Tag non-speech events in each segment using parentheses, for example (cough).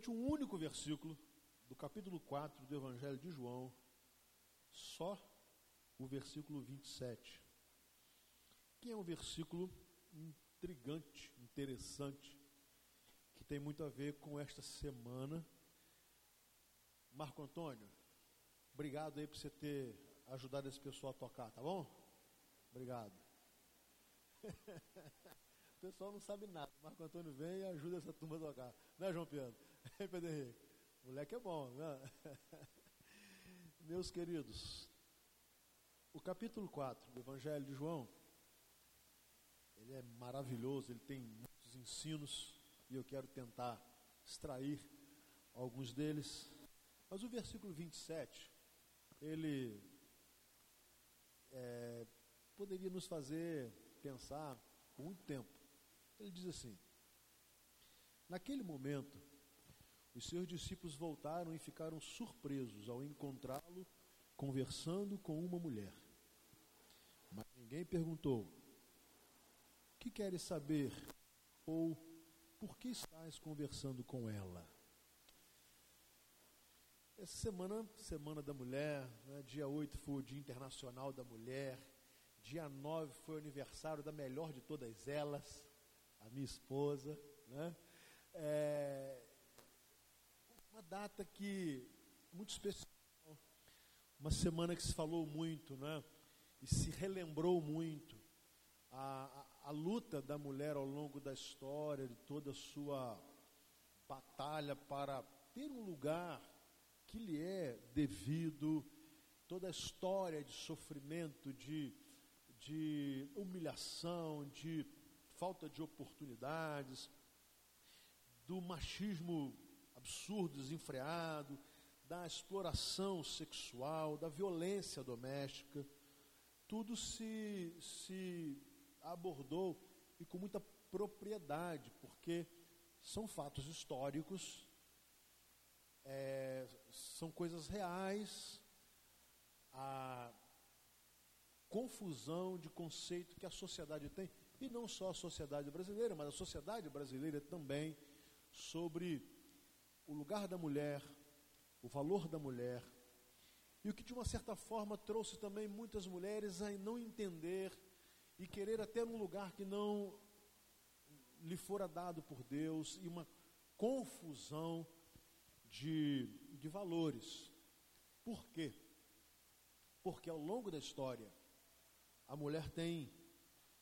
somente um único versículo do capítulo 4 do Evangelho de João, só o versículo 27, que é um versículo intrigante, interessante, que tem muito a ver com esta semana. Marco Antônio, obrigado aí por você ter ajudado esse pessoal a tocar, tá bom? Obrigado. (laughs) o pessoal não sabe nada. Marco Antônio vem e ajuda essa turma a tocar. Né, João Pedro? Pedro Henrique? Moleque é bom, né? Meus queridos, o capítulo 4 do Evangelho de João, ele é maravilhoso, ele tem muitos ensinos e eu quero tentar extrair alguns deles. Mas o versículo 27, ele é, poderia nos fazer pensar com muito tempo. Ele diz assim: Naquele momento, os seus discípulos voltaram e ficaram surpresos ao encontrá-lo conversando com uma mulher. Mas ninguém perguntou: O que queres saber? Ou por que estás conversando com ela? Essa semana, Semana da Mulher, né, dia 8 foi o Dia Internacional da Mulher, dia 9 foi o aniversário da melhor de todas elas, a minha esposa. Né? É, uma data que muito especial, uma semana que se falou muito, né? E se relembrou muito a, a, a luta da mulher ao longo da história, de toda a sua batalha para ter um lugar que lhe é devido, toda a história de sofrimento, de, de humilhação, de falta de oportunidades, do machismo absurdo, desenfreado, da exploração sexual, da violência doméstica, tudo se, se abordou e com muita propriedade, porque são fatos históricos, é, são coisas reais, a confusão de conceito que a sociedade tem, e não só a sociedade brasileira, mas a sociedade brasileira também, sobre o lugar da mulher, o valor da mulher, e o que de uma certa forma trouxe também muitas mulheres a não entender e querer até um lugar que não lhe fora dado por Deus, e uma confusão de, de valores. Por quê? Porque ao longo da história, a mulher tem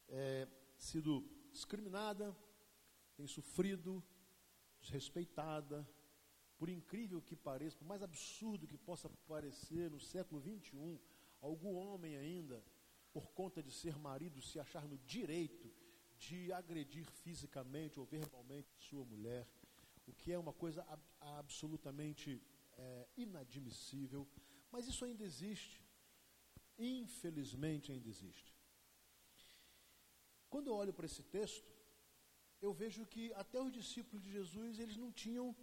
é, sido discriminada, tem sofrido, desrespeitada, por incrível que pareça, por mais absurdo que possa parecer, no século 21, algum homem ainda, por conta de ser marido, se achar no direito de agredir fisicamente ou verbalmente sua mulher, o que é uma coisa ab absolutamente é, inadmissível, mas isso ainda existe. Infelizmente ainda existe. Quando eu olho para esse texto, eu vejo que até os discípulos de Jesus, eles não tinham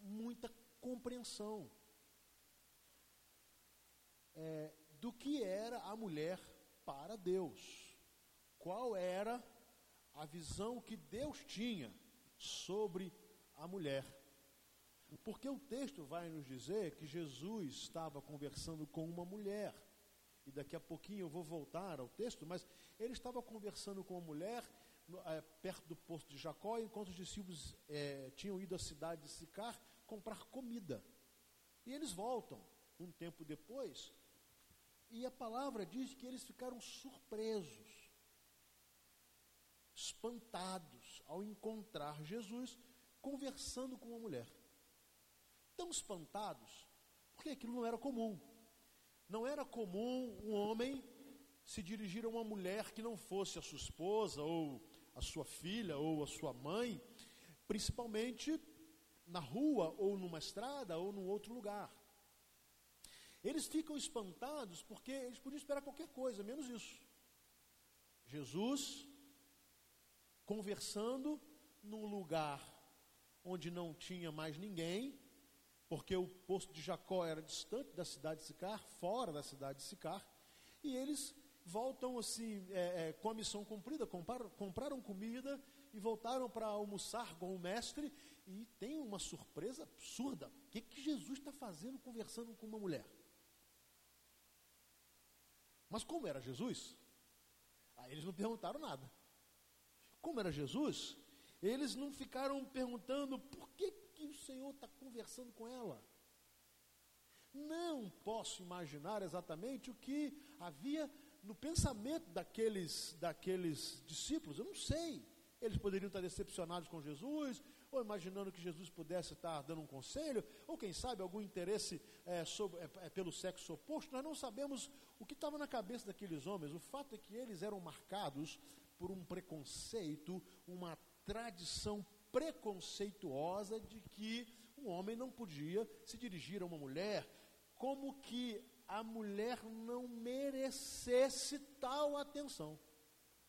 muita compreensão é, do que era a mulher para Deus. Qual era a visão que Deus tinha sobre a mulher. Porque o texto vai nos dizer que Jesus estava conversando com uma mulher. E daqui a pouquinho eu vou voltar ao texto, mas ele estava conversando com uma mulher é, perto do poço de Jacó, enquanto os discípulos é, tinham ido à cidade de Sicar comprar comida. E eles voltam um tempo depois, e a palavra diz que eles ficaram surpresos, espantados ao encontrar Jesus conversando com uma mulher. Tão espantados, porque aquilo não era comum. Não era comum um homem se dirigir a uma mulher que não fosse a sua esposa, ou a sua filha, ou a sua mãe, principalmente na rua, ou numa estrada, ou num outro lugar. Eles ficam espantados porque eles podiam esperar qualquer coisa, menos isso. Jesus conversando num lugar onde não tinha mais ninguém, porque o posto de Jacó era distante da cidade de Sicar, fora da cidade de Sicar, e eles voltam assim, é, é, com a missão cumprida, compraram, compraram comida e voltaram para almoçar com o mestre e tem uma surpresa absurda. O que, que Jesus está fazendo conversando com uma mulher? Mas como era Jesus? Aí eles não perguntaram nada. Como era Jesus? Eles não ficaram perguntando por que, que o Senhor está conversando com ela. Não posso imaginar exatamente o que havia no pensamento daqueles, daqueles discípulos. Eu não sei. Eles poderiam estar decepcionados com Jesus, ou imaginando que Jesus pudesse estar dando um conselho, ou quem sabe algum interesse é, sobre, é, é, pelo sexo oposto. Nós não sabemos o que estava na cabeça daqueles homens. O fato é que eles eram marcados por um preconceito, uma tradição preconceituosa de que um homem não podia se dirigir a uma mulher, como que a mulher não merecesse tal atenção,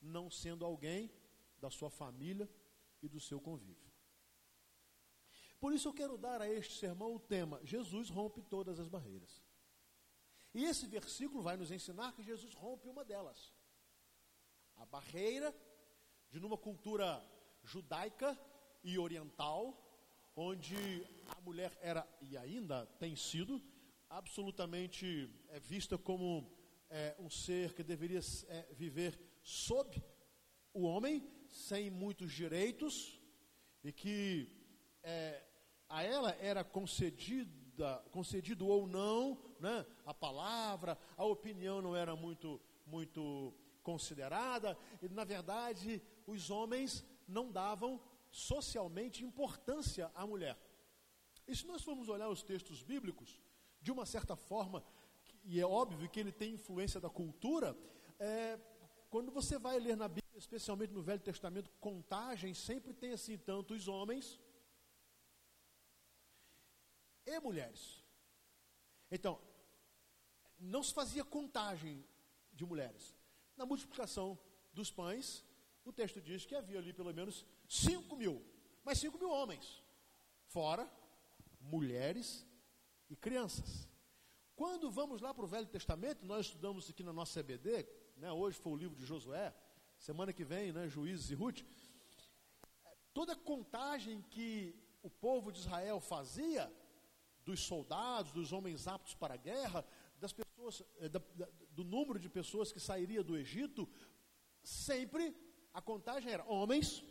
não sendo alguém da sua família e do seu convívio. Por isso eu quero dar a este sermão o tema: Jesus rompe todas as barreiras. E esse versículo vai nos ensinar que Jesus rompe uma delas. A barreira de numa cultura judaica e oriental, onde a mulher era e ainda tem sido absolutamente é, vista como é, um ser que deveria é, viver sob o homem, sem muitos direitos, e que é, a ela era concedida, concedido ou não, né, a palavra, a opinião não era muito, muito considerada, e na verdade os homens não davam socialmente importância à mulher. E se nós formos olhar os textos bíblicos, de uma certa forma, e é óbvio que ele tem influência da cultura, é, quando você vai ler na Bíblia, especialmente no Velho Testamento, contagem, sempre tem assim, tanto os homens e mulheres. Então, não se fazia contagem de mulheres. Na multiplicação dos pães, o texto diz que havia ali pelo menos 5 mil, mas 5 mil homens, fora mulheres e crianças. Quando vamos lá para o Velho Testamento, nós estudamos aqui na nossa CBD, né, hoje foi o livro de Josué, semana que vem, né, Juízes e Ruth. Toda contagem que o povo de Israel fazia, dos soldados, dos homens aptos para a guerra, das pessoas, eh, da, da, do número de pessoas que sairia do Egito, sempre a contagem era homens,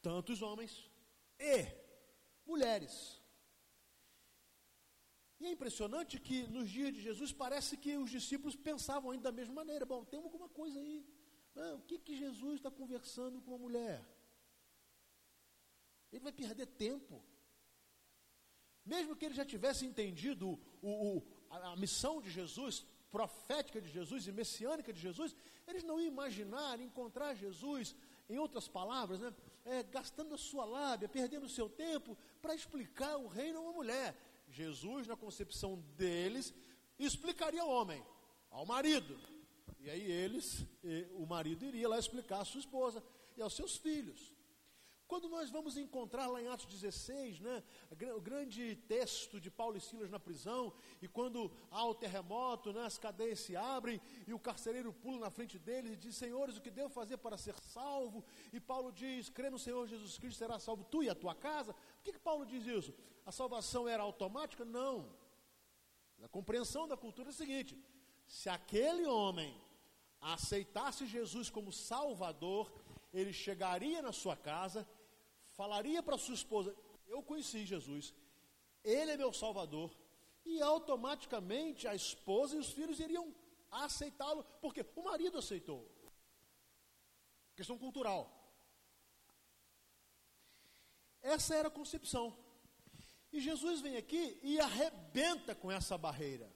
tantos homens e mulheres. E é impressionante que nos dias de Jesus parece que os discípulos pensavam ainda da mesma maneira. Bom, tem alguma coisa aí. Não, o que, que Jesus está conversando com a mulher? Ele vai perder tempo. Mesmo que ele já tivesse entendido o, o, a, a missão de Jesus, profética de Jesus e messiânica de Jesus, eles não iam imaginar encontrar Jesus, em outras palavras, né, é, gastando a sua lábia, perdendo o seu tempo para explicar o reino a uma mulher. Jesus, na concepção deles, explicaria ao homem, ao marido. E aí eles, o marido iria lá explicar à sua esposa e aos seus filhos. Quando nós vamos encontrar lá em Atos 16, né, o grande texto de Paulo e Silas na prisão, e quando há o terremoto, né, as cadeias se abrem, e o carcereiro pula na frente deles e diz: Senhores, o que devo fazer para ser salvo? E Paulo diz: Crê no Senhor Jesus Cristo, será salvo tu e a tua casa. Por que, que Paulo diz isso? A salvação era automática? Não. A compreensão da cultura é a seguinte: se aquele homem aceitasse Jesus como Salvador, ele chegaria na sua casa falaria para sua esposa: Eu conheci Jesus, Ele é meu Salvador, e automaticamente a esposa e os filhos iriam aceitá-lo, porque o marido aceitou. Questão cultural. Essa era a concepção. E Jesus vem aqui e arrebenta com essa barreira.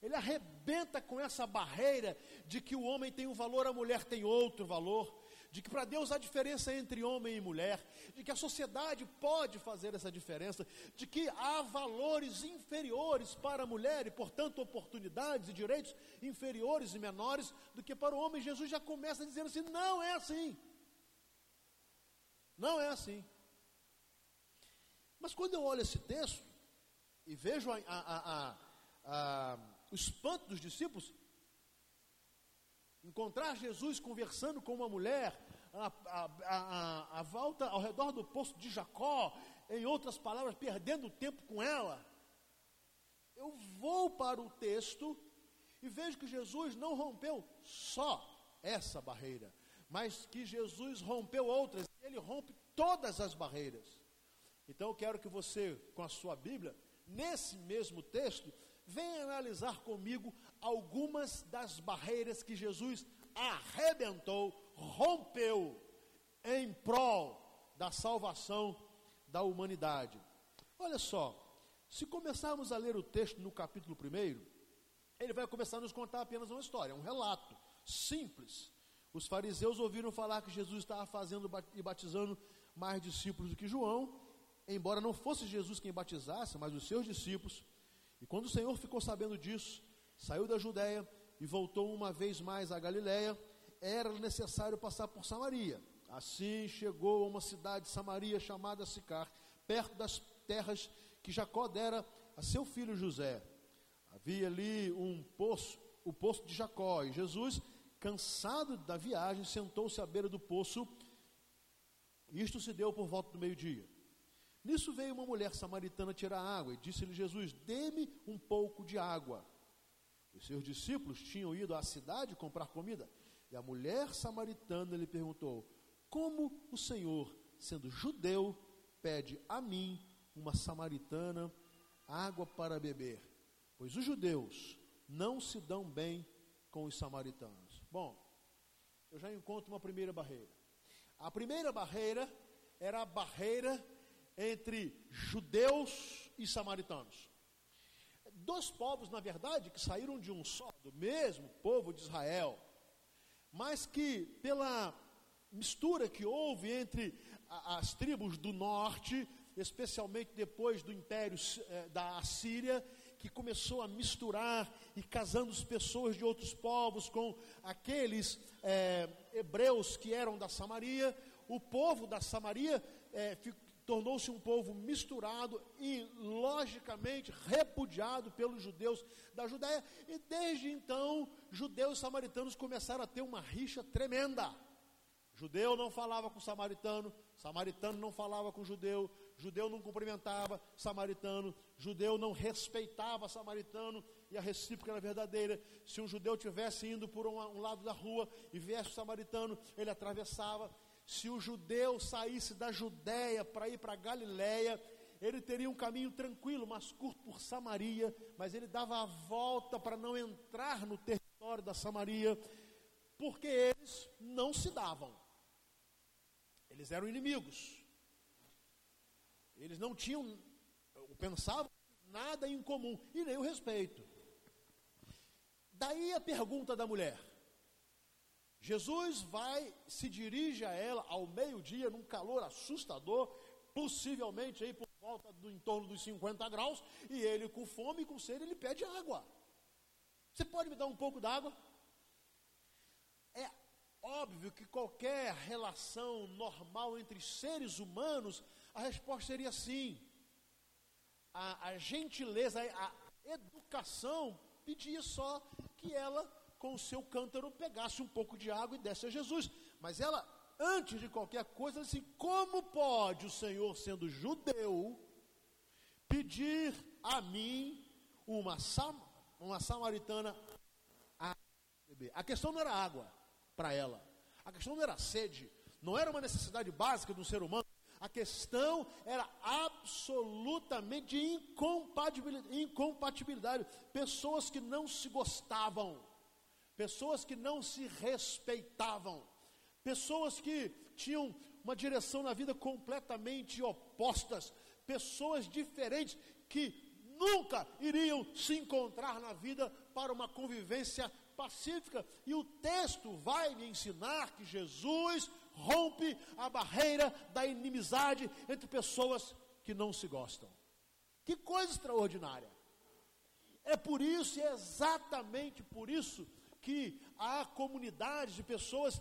Ele arrebenta com essa barreira de que o homem tem um valor, a mulher tem outro valor de que para Deus há diferença entre homem e mulher, de que a sociedade pode fazer essa diferença, de que há valores inferiores para a mulher e, portanto, oportunidades e direitos inferiores e menores do que para o homem. Jesus já começa dizendo assim: não é assim. Não é assim. Mas quando eu olho esse texto e vejo a, a, a, o espanto dos discípulos, encontrar Jesus conversando com uma mulher a, a, a, a, volta ao redor do poço de Jacó, em outras palavras, perdendo tempo com ela. Eu vou para o texto e vejo que Jesus não rompeu só essa barreira, mas que Jesus rompeu outras, ele rompe todas as barreiras. Então eu quero que você, com a sua Bíblia, nesse mesmo texto, venha analisar comigo algumas das barreiras que Jesus arrebentou, rompeu em prol da salvação da humanidade. Olha só, se começarmos a ler o texto no capítulo 1, ele vai começar a nos contar apenas uma história, um relato simples. Os fariseus ouviram falar que Jesus estava fazendo e batizando mais discípulos do que João, embora não fosse Jesus quem batizasse, mas os seus discípulos. E quando o Senhor ficou sabendo disso, saiu da Judéia e voltou uma vez mais à Galiléia, era necessário passar por Samaria. Assim chegou a uma cidade de Samaria chamada Sicar, perto das terras que Jacó dera a seu filho José. Havia ali um poço, o poço de Jacó, e Jesus, cansado da viagem, sentou-se à beira do poço. Isto se deu por volta do meio-dia. Nisso veio uma mulher samaritana tirar água e disse-lhe Jesus: Dê-me um pouco de água. Seus discípulos tinham ido à cidade comprar comida. E a mulher samaritana lhe perguntou: Como o Senhor, sendo judeu, pede a mim, uma samaritana, água para beber? Pois os judeus não se dão bem com os samaritanos. Bom, eu já encontro uma primeira barreira. A primeira barreira era a barreira entre judeus e samaritanos. Dois povos, na verdade, que saíram de um só, do mesmo povo de Israel, mas que pela mistura que houve entre as tribos do norte, especialmente depois do império eh, da Assíria, que começou a misturar e casando as pessoas de outros povos com aqueles é, hebreus que eram da Samaria, o povo da Samaria é, tornou-se um povo misturado e, logicamente, repudiado pelos judeus da Judéia. E desde então, judeus e samaritanos começaram a ter uma rixa tremenda. Judeu não falava com samaritano, samaritano não falava com judeu, judeu não cumprimentava samaritano, judeu não respeitava samaritano, e a recíproca era verdadeira. Se um judeu tivesse indo por um, um lado da rua e viesse o samaritano, ele atravessava se o judeu saísse da Judéia para ir para Galiléia, ele teria um caminho tranquilo, mais curto por Samaria, mas ele dava a volta para não entrar no território da Samaria, porque eles não se davam. Eles eram inimigos. Eles não tinham, pensavam nada em comum e nem o respeito. Daí a pergunta da mulher: Jesus vai, se dirige a ela ao meio-dia, num calor assustador, possivelmente aí por volta do em torno dos 50 graus, e ele com fome e com sede, ele pede água. Você pode me dar um pouco d'água? É óbvio que qualquer relação normal entre seres humanos, a resposta seria sim. A, a gentileza, a educação pedia só que ela com o seu cântaro pegasse um pouco de água e desse a Jesus. Mas ela, antes de qualquer coisa, disse: Como pode o Senhor, sendo judeu, pedir a mim uma, sam uma samaritana a beber? A questão não era água para ela, a questão não era sede, não era uma necessidade básica do ser humano. A questão era absolutamente de incompatibilidade, incompatibilidade. Pessoas que não se gostavam pessoas que não se respeitavam, pessoas que tinham uma direção na vida completamente opostas, pessoas diferentes que nunca iriam se encontrar na vida para uma convivência pacífica. E o texto vai me ensinar que Jesus rompe a barreira da inimizade entre pessoas que não se gostam. Que coisa extraordinária! É por isso, é exatamente por isso, que há comunidades de pessoas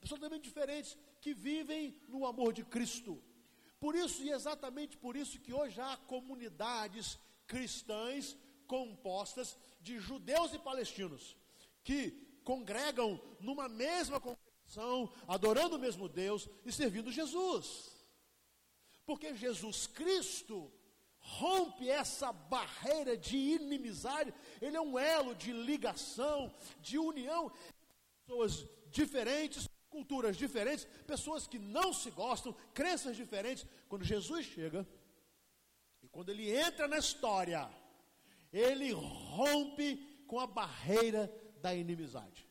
absolutamente diferentes que vivem no amor de Cristo. Por isso, e exatamente por isso, que hoje há comunidades cristãs compostas de judeus e palestinos, que congregam numa mesma congregação, adorando o mesmo Deus e servindo Jesus. Porque Jesus Cristo rompe essa barreira de inimizade, ele é um elo de ligação, de união, pessoas diferentes, culturas diferentes, pessoas que não se gostam, crenças diferentes. Quando Jesus chega, e quando ele entra na história, ele rompe com a barreira da inimizade.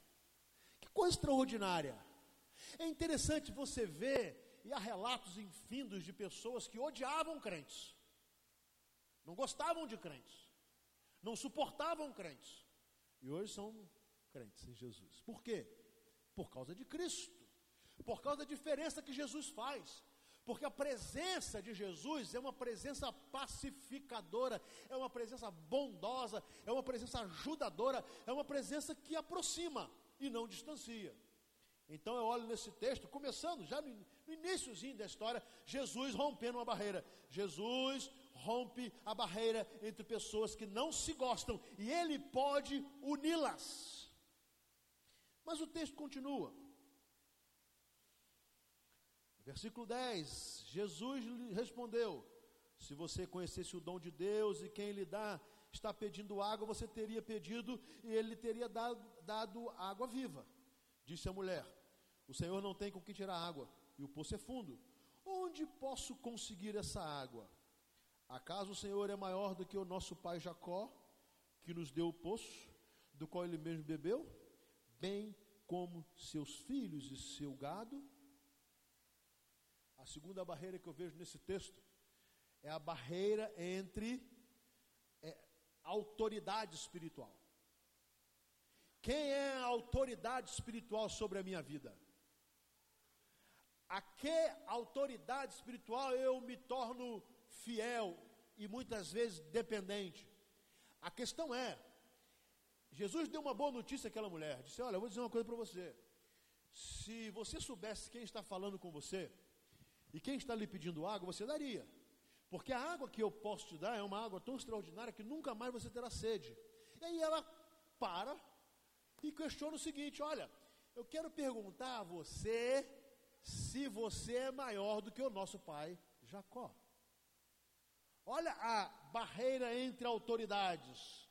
Que coisa extraordinária. É interessante você ver, e há relatos infindos de pessoas que odiavam crentes, não gostavam de crentes, não suportavam crentes, e hoje são crentes em Jesus. Por quê? Por causa de Cristo, por causa da diferença que Jesus faz. Porque a presença de Jesus é uma presença pacificadora, é uma presença bondosa, é uma presença ajudadora, é uma presença que aproxima e não distancia. Então eu olho nesse texto, começando já no, iníciozinho da história, Jesus rompendo uma barreira. Jesus rompe a barreira entre pessoas que não se gostam e ele pode uni-las. Mas o texto continua. Versículo 10: Jesus lhe respondeu: Se você conhecesse o dom de Deus e quem lhe dá, está pedindo água, você teria pedido e ele lhe teria dado, dado água viva. Disse a mulher: O Senhor não tem com que tirar água, e o poço é fundo. Onde posso conseguir essa água? Acaso o Senhor é maior do que o nosso pai Jacó, que nos deu o poço, do qual ele mesmo bebeu, bem como seus filhos e seu gado? A segunda barreira que eu vejo nesse texto é a barreira entre é, autoridade espiritual. Quem é a autoridade espiritual sobre a minha vida? A que autoridade espiritual eu me torno fiel e muitas vezes dependente? A questão é, Jesus deu uma boa notícia àquela mulher. Disse: Olha, eu vou dizer uma coisa para você. Se você soubesse quem está falando com você, e quem está lhe pedindo água, você daria. Porque a água que eu posso te dar é uma água tão extraordinária que nunca mais você terá sede. E aí ela para e questiona o seguinte: olha, eu quero perguntar a você se você é maior do que o nosso pai Jacó. Olha a barreira entre autoridades.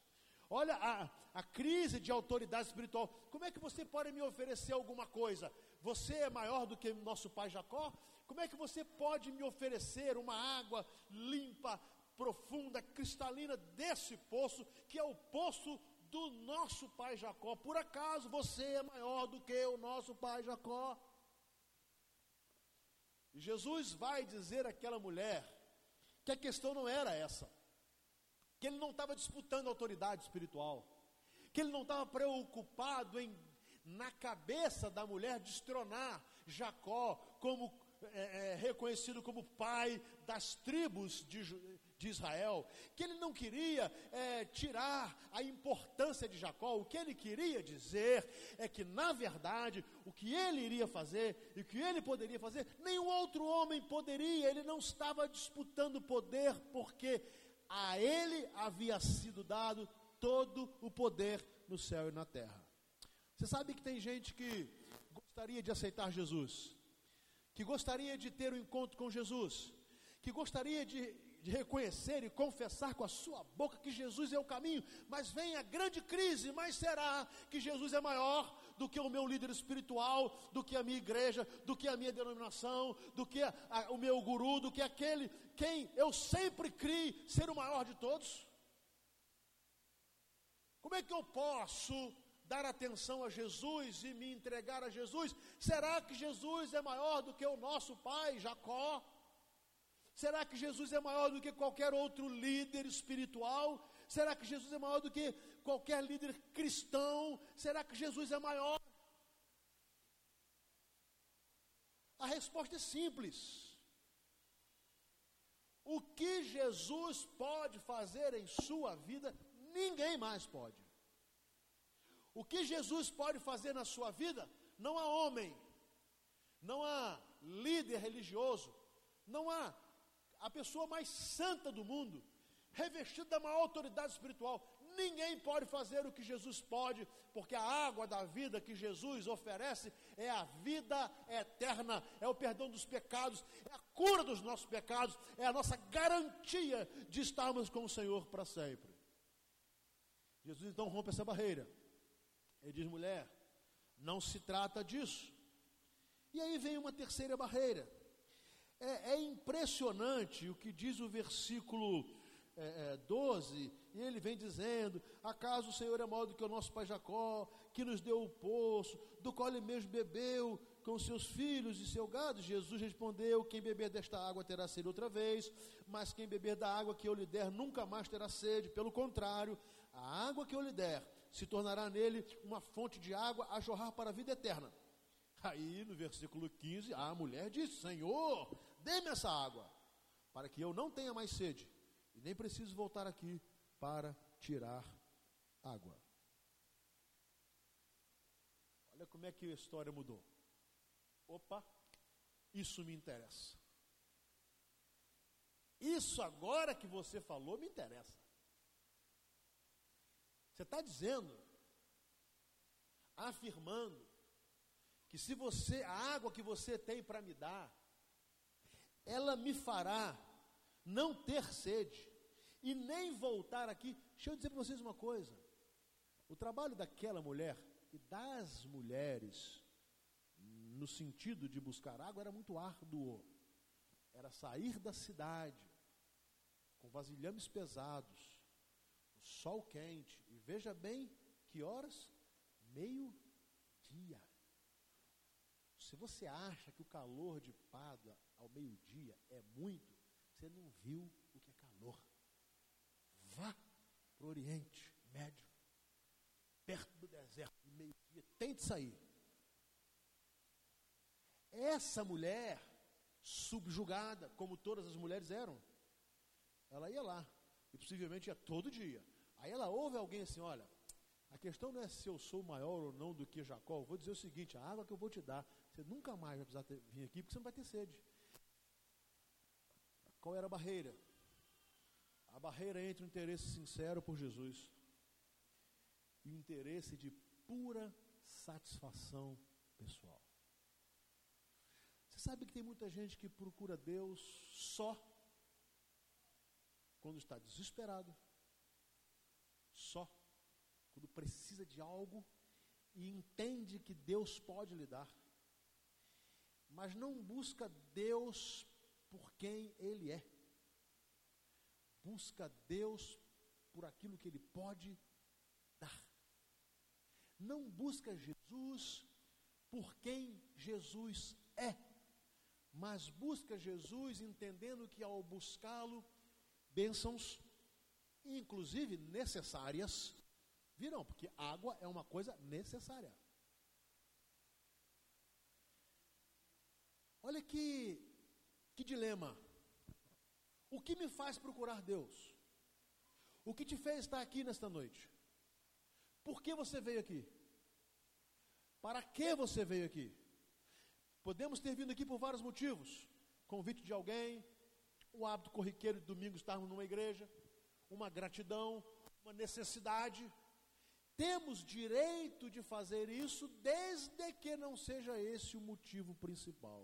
Olha a, a crise de autoridade espiritual. Como é que você pode me oferecer alguma coisa? Você é maior do que nosso pai Jacó? Como é que você pode me oferecer uma água limpa, profunda, cristalina desse poço, que é o poço do nosso pai Jacó? Por acaso você é maior do que o nosso pai Jacó? Jesus vai dizer àquela mulher que a questão não era essa, que ele não estava disputando autoridade espiritual, que ele não estava preocupado em, na cabeça da mulher, destronar Jacó como é, é, reconhecido como pai das tribos de, de Israel, que ele não queria é, tirar a importância de Jacó, o que ele queria dizer é que, na verdade, o que ele iria fazer e o que ele poderia fazer, nenhum outro homem poderia, ele não estava disputando poder, porque a ele havia sido dado todo o poder no céu e na terra. Você sabe que tem gente que gostaria de aceitar Jesus, que gostaria de ter um encontro com Jesus, que gostaria de, de reconhecer e confessar com a sua boca que Jesus é o caminho, mas vem a grande crise: mas será que Jesus é maior do que o meu líder espiritual, do que a minha igreja, do que a minha denominação, do que a, a, o meu guru, do que aquele quem eu sempre criei ser o maior de todos? Como é que eu posso dar atenção a Jesus e me entregar a Jesus? Será que Jesus é maior do que o nosso pai Jacó? Será que Jesus é maior do que qualquer outro líder espiritual? Será que Jesus é maior do que qualquer líder cristão? Será que Jesus é maior? A resposta é simples. O que Jesus pode fazer em sua vida, ninguém mais pode. O que Jesus pode fazer na sua vida, não há homem, não há líder religioso, não há a pessoa mais santa do mundo, revestida da maior autoridade espiritual, Ninguém pode fazer o que Jesus pode, porque a água da vida que Jesus oferece é a vida eterna, é o perdão dos pecados, é a cura dos nossos pecados, é a nossa garantia de estarmos com o Senhor para sempre. Jesus então rompe essa barreira. Ele diz: mulher, não se trata disso. E aí vem uma terceira barreira. É, é impressionante o que diz o versículo é, é, 12, e ele vem dizendo: Acaso o Senhor é maior do que o nosso pai Jacó, que nos deu o poço, do qual ele mesmo bebeu com seus filhos e seu gado? Jesus respondeu: Quem beber desta água terá sede outra vez, mas quem beber da água que eu lhe der nunca mais terá sede. Pelo contrário, a água que eu lhe der se tornará nele uma fonte de água a jorrar para a vida eterna. Aí no versículo 15, a mulher disse: Senhor, dê-me essa água, para que eu não tenha mais sede, e nem preciso voltar aqui para tirar água. Olha como é que a história mudou. Opa, isso me interessa. Isso agora que você falou me interessa. Você está dizendo, afirmando, que se você, a água que você tem para me dar, ela me fará não ter sede e nem voltar aqui. Deixa eu dizer para vocês uma coisa: o trabalho daquela mulher e das mulheres, no sentido de buscar água, era muito árduo. Era sair da cidade com vasilhames pesados, o sol quente, e veja bem que horas? Meio-dia. Se você acha que o calor de Pádua ao meio-dia é muito, você não viu o que é calor. Vá para o Oriente Médio, perto do deserto, de meio-dia, tente sair. Essa mulher, subjugada, como todas as mulheres eram, ela ia lá, e possivelmente ia todo dia. Aí ela ouve alguém assim: olha, a questão não é se eu sou maior ou não do que Jacó. Eu vou dizer o seguinte: a água que eu vou te dar, você nunca mais vai precisar ter, vir aqui porque você não vai ter sede. Qual era a barreira? A barreira entre o interesse sincero por Jesus e o interesse de pura satisfação pessoal. Você sabe que tem muita gente que procura Deus só quando está desesperado, só quando precisa de algo e entende que Deus pode lhe dar, mas não busca Deus quem Ele é, busca Deus por aquilo que Ele pode dar. Não busca Jesus por quem Jesus é, mas busca Jesus entendendo que ao buscá-lo, bênçãos, inclusive necessárias, virão, porque água é uma coisa necessária. Olha que, que dilema. O que me faz procurar Deus? O que te fez estar aqui nesta noite? Por que você veio aqui? Para que você veio aqui? Podemos ter vindo aqui por vários motivos: convite de alguém, o hábito corriqueiro de domingo estarmos numa igreja, uma gratidão, uma necessidade. Temos direito de fazer isso desde que não seja esse o motivo principal.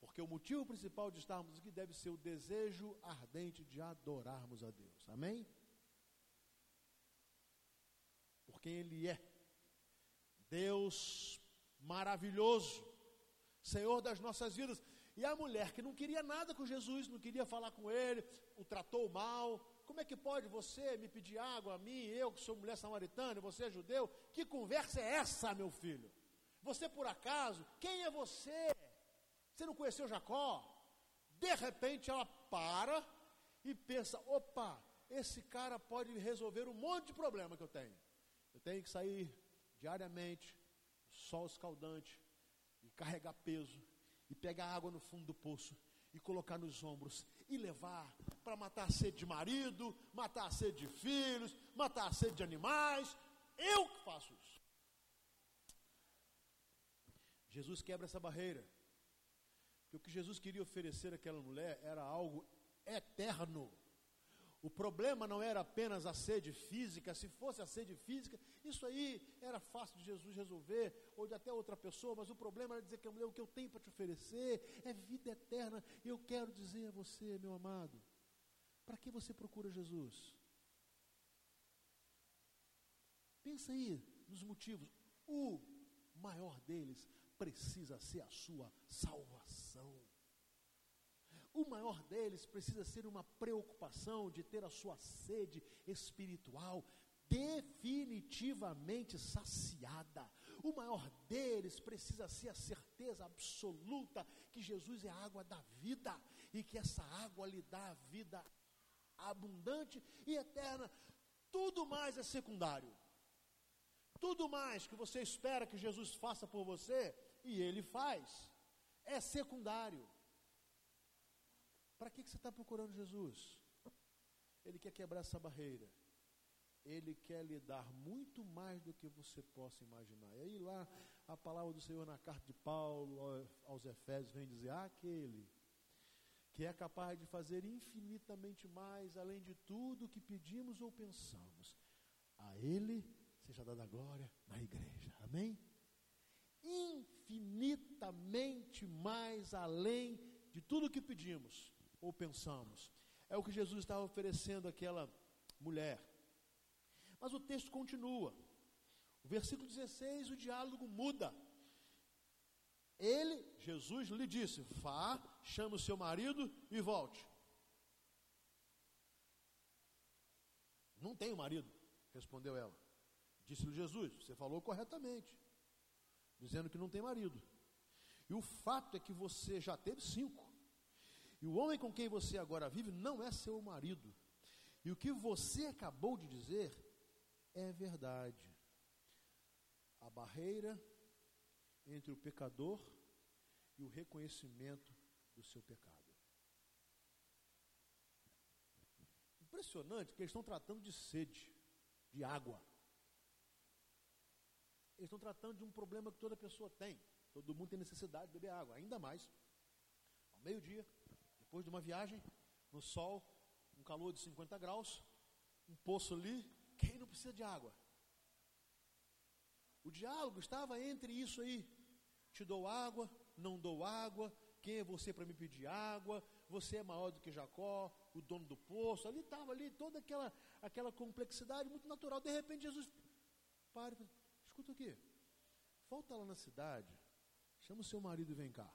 Porque o motivo principal de estarmos aqui deve ser o desejo ardente de adorarmos a Deus. Amém? Por quem Ele é. Deus maravilhoso, Senhor das nossas vidas. E a mulher que não queria nada com Jesus, não queria falar com Ele, o tratou mal, como é que pode você me pedir água a mim, eu que sou mulher samaritana, você é judeu? Que conversa é essa, meu filho? Você por acaso? Quem é você? Você não conheceu Jacó? De repente ela para e pensa: opa, esse cara pode resolver um monte de problema que eu tenho. Eu tenho que sair diariamente, sol escaldante, e carregar peso, e pegar água no fundo do poço, e colocar nos ombros, e levar para matar a sede de marido, matar a sede de filhos, matar a sede de animais. Eu que faço isso. Jesus quebra essa barreira. Porque o que Jesus queria oferecer àquela mulher era algo eterno. O problema não era apenas a sede física, se fosse a sede física, isso aí era fácil de Jesus resolver, ou de até outra pessoa, mas o problema era dizer que a mulher, o que eu tenho para te oferecer é vida eterna. Eu quero dizer a você, meu amado, para que você procura Jesus? Pensa aí nos motivos. O maior deles precisa ser a sua salvação. O maior deles precisa ser uma preocupação de ter a sua sede espiritual definitivamente saciada. O maior deles precisa ser a certeza absoluta que Jesus é a água da vida e que essa água lhe dá a vida abundante e eterna. Tudo mais é secundário. Tudo mais que você espera que Jesus faça por você, e ele faz, é secundário. Para que, que você está procurando Jesus? Ele quer quebrar essa barreira. Ele quer lhe dar muito mais do que você possa imaginar. E aí lá a palavra do Senhor na carta de Paulo aos Efésios vem dizer: aquele que é capaz de fazer infinitamente mais, além de tudo que pedimos ou pensamos. A Ele seja dada glória na igreja. Amém? Infinitamente mais além de tudo que pedimos ou pensamos. É o que Jesus estava oferecendo àquela mulher. Mas o texto continua. O versículo 16, o diálogo muda. Ele, Jesus, lhe disse: Vá, chame o seu marido e volte. Não tenho marido, respondeu ela. Disse-lhe Jesus: Você falou corretamente, dizendo que não tem marido. E o fato é que você já teve cinco. E o homem com quem você agora vive não é seu marido. E o que você acabou de dizer é verdade. A barreira entre o pecador e o reconhecimento do seu pecado. Impressionante que eles estão tratando de sede, de água. Eles estão tratando de um problema que toda pessoa tem. Todo mundo tem necessidade de beber água, ainda mais. Ao meio-dia, depois de uma viagem, no sol, um calor de 50 graus, um poço ali, quem não precisa de água? O diálogo estava entre isso aí. Te dou água, não dou água, quem é você para me pedir água? Você é maior do que Jacó, o dono do poço. Ali estava ali toda aquela, aquela complexidade muito natural. De repente Jesus para e escuta aqui. Volta lá na cidade, chama o seu marido e vem cá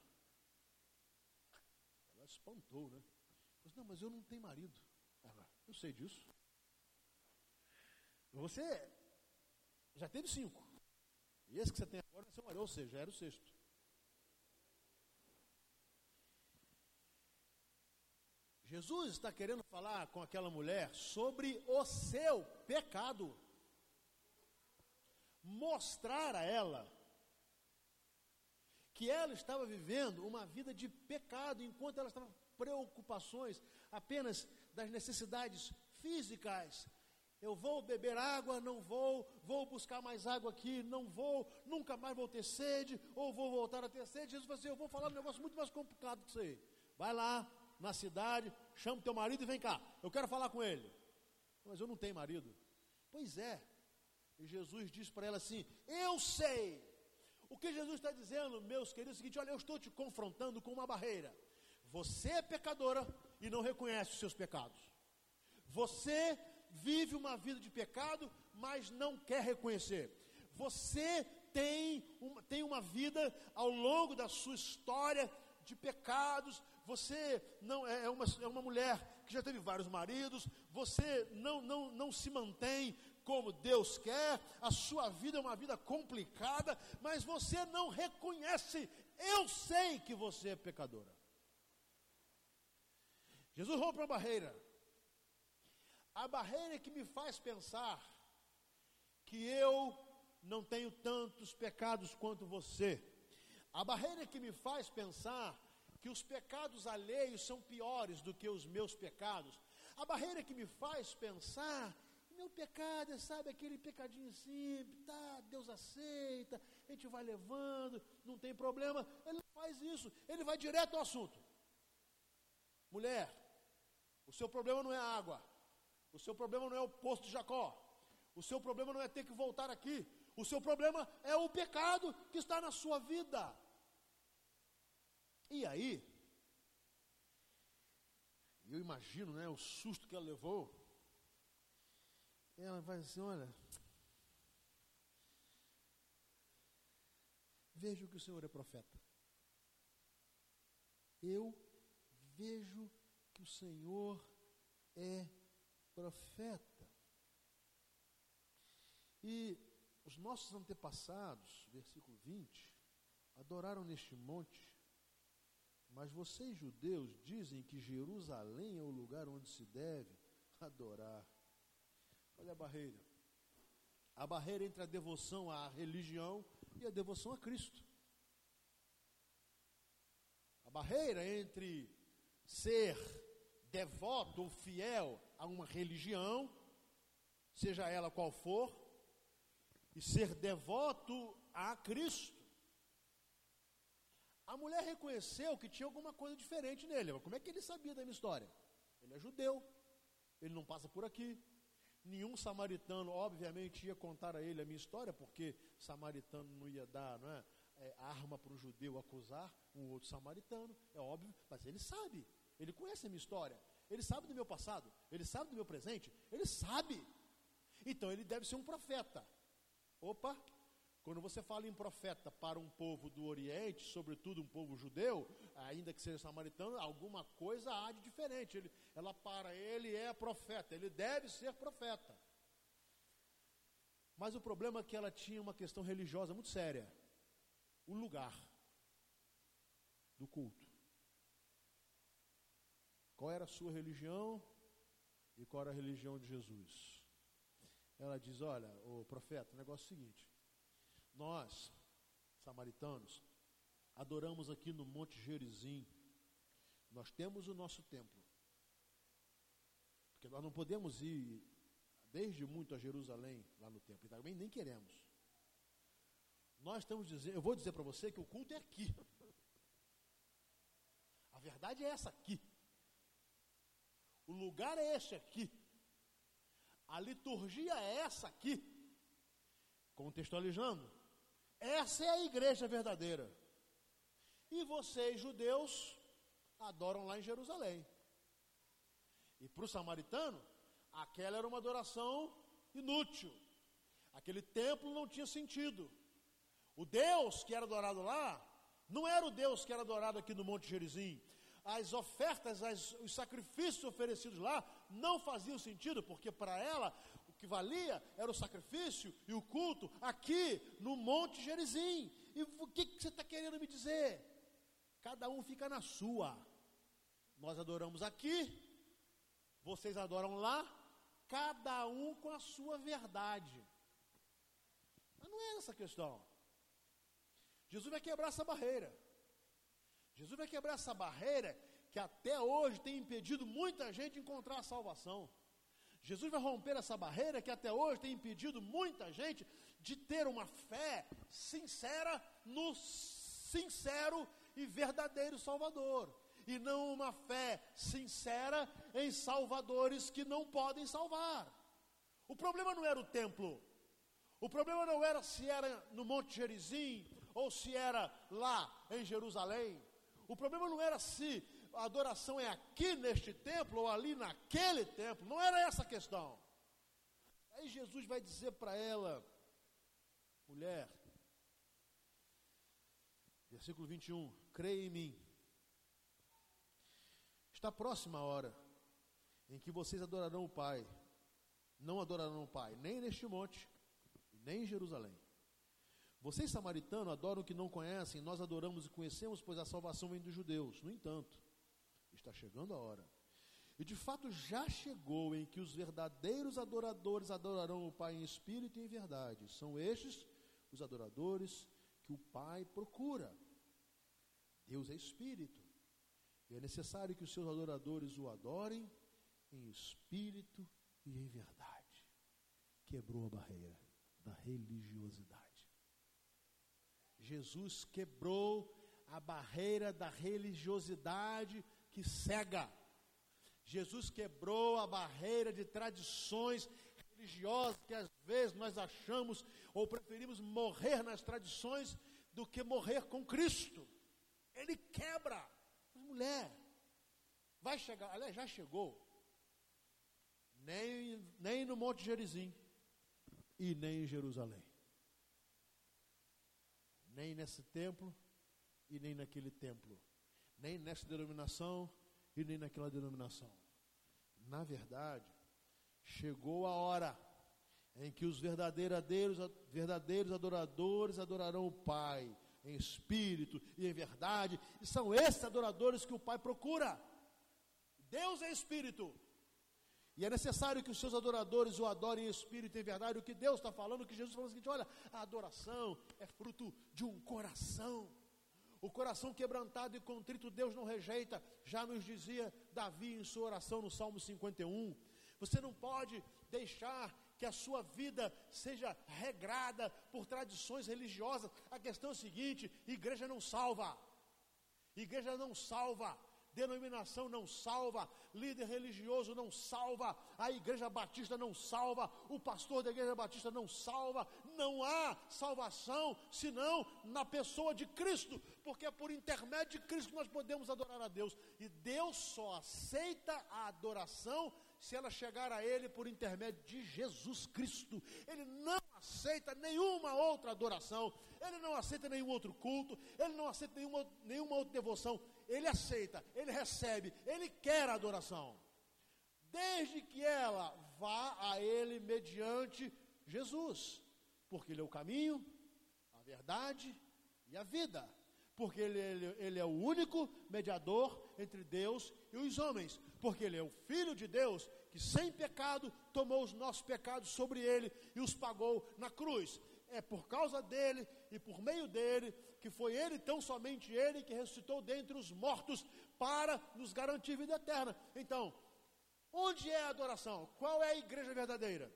espantou, né? Disse, não, mas eu não tenho marido. Ela, eu sei disso. Você já teve cinco. E esse que você tem agora é seu marido, ou seja, era o sexto. Jesus está querendo falar com aquela mulher sobre o seu pecado. Mostrar a ela que ela estava vivendo uma vida de pecado, enquanto ela estava preocupações apenas das necessidades físicas. Eu vou beber água, não vou, vou buscar mais água aqui, não vou, nunca mais vou ter sede, ou vou voltar a ter sede. Jesus falou assim: Eu vou falar um negócio muito mais complicado que isso aí. Vai lá na cidade, chama teu marido e vem cá, eu quero falar com ele. Mas eu não tenho marido. Pois é. E Jesus disse para ela assim: Eu sei o que Jesus está dizendo, meus queridos, é o seguinte: olha, eu estou te confrontando com uma barreira. Você é pecadora e não reconhece os seus pecados. Você vive uma vida de pecado, mas não quer reconhecer. Você tem uma, tem uma vida ao longo da sua história de pecados. Você não é, é uma, é uma mulher que já teve vários maridos. Você não, não, não se mantém como Deus quer, a sua vida é uma vida complicada, mas você não reconhece. Eu sei que você é pecadora. Jesus rompe a barreira. A barreira que me faz pensar que eu não tenho tantos pecados quanto você. A barreira que me faz pensar que os pecados alheios são piores do que os meus pecados. A barreira que me faz pensar meu pecado é, sabe, aquele pecadinho simples, tá, Deus aceita, a gente vai levando, não tem problema. Ele não faz isso, ele vai direto ao assunto. Mulher, o seu problema não é a água, O seu problema não é o posto de Jacó. O seu problema não é ter que voltar aqui. O seu problema é o pecado que está na sua vida. E aí, eu imagino né, o susto que ela levou. Ela vai assim: olha, vejo que o Senhor é profeta. Eu vejo que o Senhor é profeta. E os nossos antepassados, versículo 20, adoraram neste monte, mas vocês judeus dizem que Jerusalém é o lugar onde se deve adorar. Olha a barreira. A barreira entre a devoção à religião e a devoção a Cristo. A barreira entre ser devoto ou fiel a uma religião, seja ela qual for, e ser devoto a Cristo. A mulher reconheceu que tinha alguma coisa diferente nele. Mas como é que ele sabia da minha história? Ele é judeu, ele não passa por aqui. Nenhum samaritano, obviamente, ia contar a ele a minha história, porque samaritano não ia dar não é, é, arma para um judeu acusar um outro samaritano, é óbvio, mas ele sabe, ele conhece a minha história, ele sabe do meu passado, ele sabe do meu presente, ele sabe. Então ele deve ser um profeta. Opa, quando você fala em profeta para um povo do Oriente, sobretudo um povo judeu, ainda que seja samaritano, alguma coisa há de diferente. Ele, ela para ele é profeta, ele deve ser profeta. Mas o problema é que ela tinha uma questão religiosa muito séria: o lugar do culto. Qual era a sua religião e qual era a religião de Jesus? Ela diz: Olha, o profeta, o negócio é o seguinte nós, samaritanos, adoramos aqui no Monte Gerizim. Nós temos o nosso templo. Porque nós não podemos ir desde muito a Jerusalém, lá no templo, e também nem queremos. Nós estamos dizendo, eu vou dizer para você que o culto é aqui. A verdade é essa aqui. O lugar é este aqui. A liturgia é essa aqui. Contextualizando, essa é a igreja verdadeira. E vocês, judeus, adoram lá em Jerusalém. E para o samaritano, aquela era uma adoração inútil. Aquele templo não tinha sentido. O Deus que era adorado lá, não era o Deus que era adorado aqui no Monte Gerizim. As ofertas, as, os sacrifícios oferecidos lá não faziam sentido, porque para ela que valia era o sacrifício e o culto aqui no Monte Gerizim. E o que, que você está querendo me dizer? Cada um fica na sua. Nós adoramos aqui, vocês adoram lá, cada um com a sua verdade. Mas não é essa a questão. Jesus vai quebrar essa barreira. Jesus vai quebrar essa barreira que até hoje tem impedido muita gente de encontrar a salvação. Jesus vai romper essa barreira que até hoje tem impedido muita gente de ter uma fé sincera no sincero e verdadeiro Salvador. E não uma fé sincera em salvadores que não podem salvar. O problema não era o templo. O problema não era se era no Monte Gerizim ou se era lá em Jerusalém. O problema não era se a adoração é aqui neste templo ou ali naquele templo. Não era essa a questão. Aí Jesus vai dizer para ela, mulher, versículo 21, creia em mim. Está próxima a hora em que vocês adorarão o Pai. Não adorarão o Pai, nem neste monte, nem em Jerusalém. Vocês, samaritanos, adoram o que não conhecem, nós adoramos e conhecemos, pois a salvação vem dos judeus. No entanto, Está chegando a hora. E de fato já chegou em que os verdadeiros adoradores adorarão o Pai em espírito e em verdade. São estes os adoradores que o Pai procura. Deus é espírito. E é necessário que os seus adoradores o adorem em espírito e em verdade. Quebrou a barreira da religiosidade. Jesus quebrou a barreira da religiosidade que cega, Jesus quebrou a barreira de tradições religiosas que às vezes nós achamos ou preferimos morrer nas tradições do que morrer com Cristo. Ele quebra. Mas mulher, vai chegar, aliás, já chegou. Nem, nem no Monte Gerizim e nem em Jerusalém. Nem nesse templo e nem naquele templo. Nem nessa denominação e nem naquela denominação. Na verdade, chegou a hora em que os verdadeiros, verdadeiros adoradores adorarão o Pai em espírito e em verdade, e são esses adoradores que o Pai procura. Deus é espírito. E é necessário que os seus adoradores o adorem em espírito e em verdade. O que Deus está falando, o que Jesus falou é o seguinte: olha, a adoração é fruto de um coração. O coração quebrantado e contrito Deus não rejeita, já nos dizia Davi em sua oração no Salmo 51. Você não pode deixar que a sua vida seja regrada por tradições religiosas. A questão é a seguinte: igreja não salva, igreja não salva, denominação não salva, líder religioso não salva, a igreja batista não salva, o pastor da igreja batista não salva, não há salvação senão na pessoa de Cristo, porque é por intermédio de Cristo que nós podemos adorar a Deus, e Deus só aceita a adoração se ela chegar a Ele por intermédio de Jesus Cristo. Ele não aceita nenhuma outra adoração, Ele não aceita nenhum outro culto, Ele não aceita nenhuma, nenhuma outra devoção ele aceita, ele recebe, ele quer a adoração. Desde que ela vá a ele mediante Jesus, porque ele é o caminho, a verdade e a vida. Porque ele, ele, ele é o único mediador entre Deus e os homens. Porque ele é o Filho de Deus que, sem pecado, tomou os nossos pecados sobre ele e os pagou na cruz é por causa dele e por meio dele, que foi ele, tão somente ele, que ressuscitou dentre os mortos para nos garantir vida eterna. Então, onde é a adoração? Qual é a igreja verdadeira?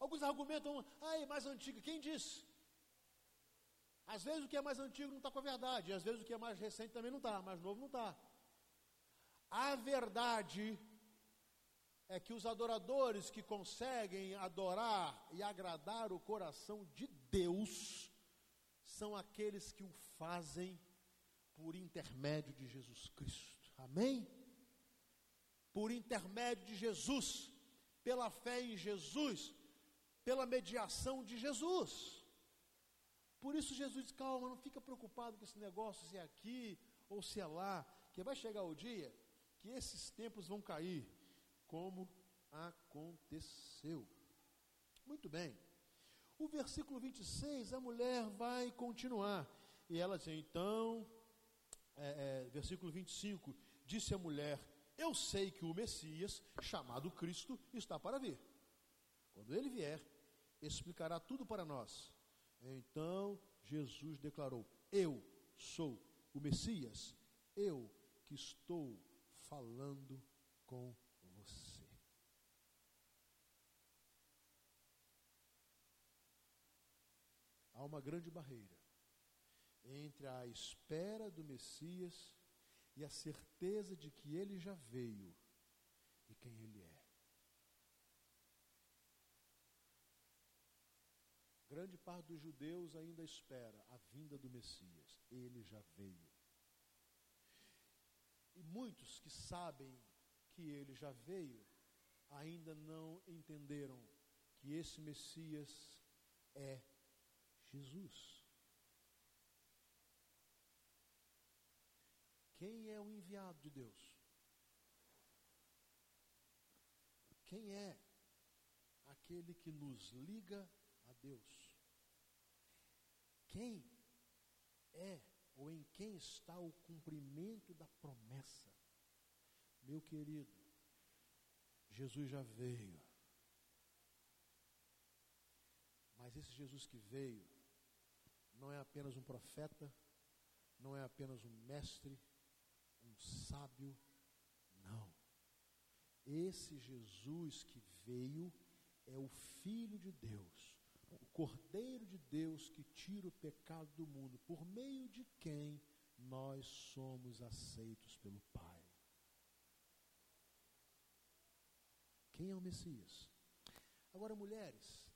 Alguns argumentam, ah, é mais antiga. Quem disse? Às vezes o que é mais antigo não está com a verdade, às vezes o que é mais recente também não está, mais novo não está. A verdade é que os adoradores que conseguem adorar e agradar o coração de Deus são aqueles que o fazem por intermédio de Jesus Cristo. Amém? Por intermédio de Jesus, pela fé em Jesus, pela mediação de Jesus. Por isso Jesus diz, calma, não fica preocupado com esse negócio, se é aqui ou se é lá, que vai chegar o dia que esses tempos vão cair como aconteceu. Muito bem. O versículo 26, a mulher vai continuar. E ela diz: então, é, é, versículo 25: disse a mulher: Eu sei que o Messias, chamado Cristo, está para vir. Quando ele vier, explicará tudo para nós. Então Jesus declarou: Eu sou o Messias, eu que estou falando com há uma grande barreira entre a espera do Messias e a certeza de que ele já veio e quem ele é. Grande parte dos judeus ainda espera a vinda do Messias. Ele já veio. E muitos que sabem que ele já veio ainda não entenderam que esse Messias é Jesus. Quem é o enviado de Deus? Quem é aquele que nos liga a Deus? Quem é ou em quem está o cumprimento da promessa? Meu querido, Jesus já veio. Mas esse Jesus que veio, não é apenas um profeta, não é apenas um mestre, um sábio, não. Esse Jesus que veio é o Filho de Deus, o Cordeiro de Deus que tira o pecado do mundo, por meio de quem nós somos aceitos pelo Pai. Quem é o Messias? Agora, mulheres,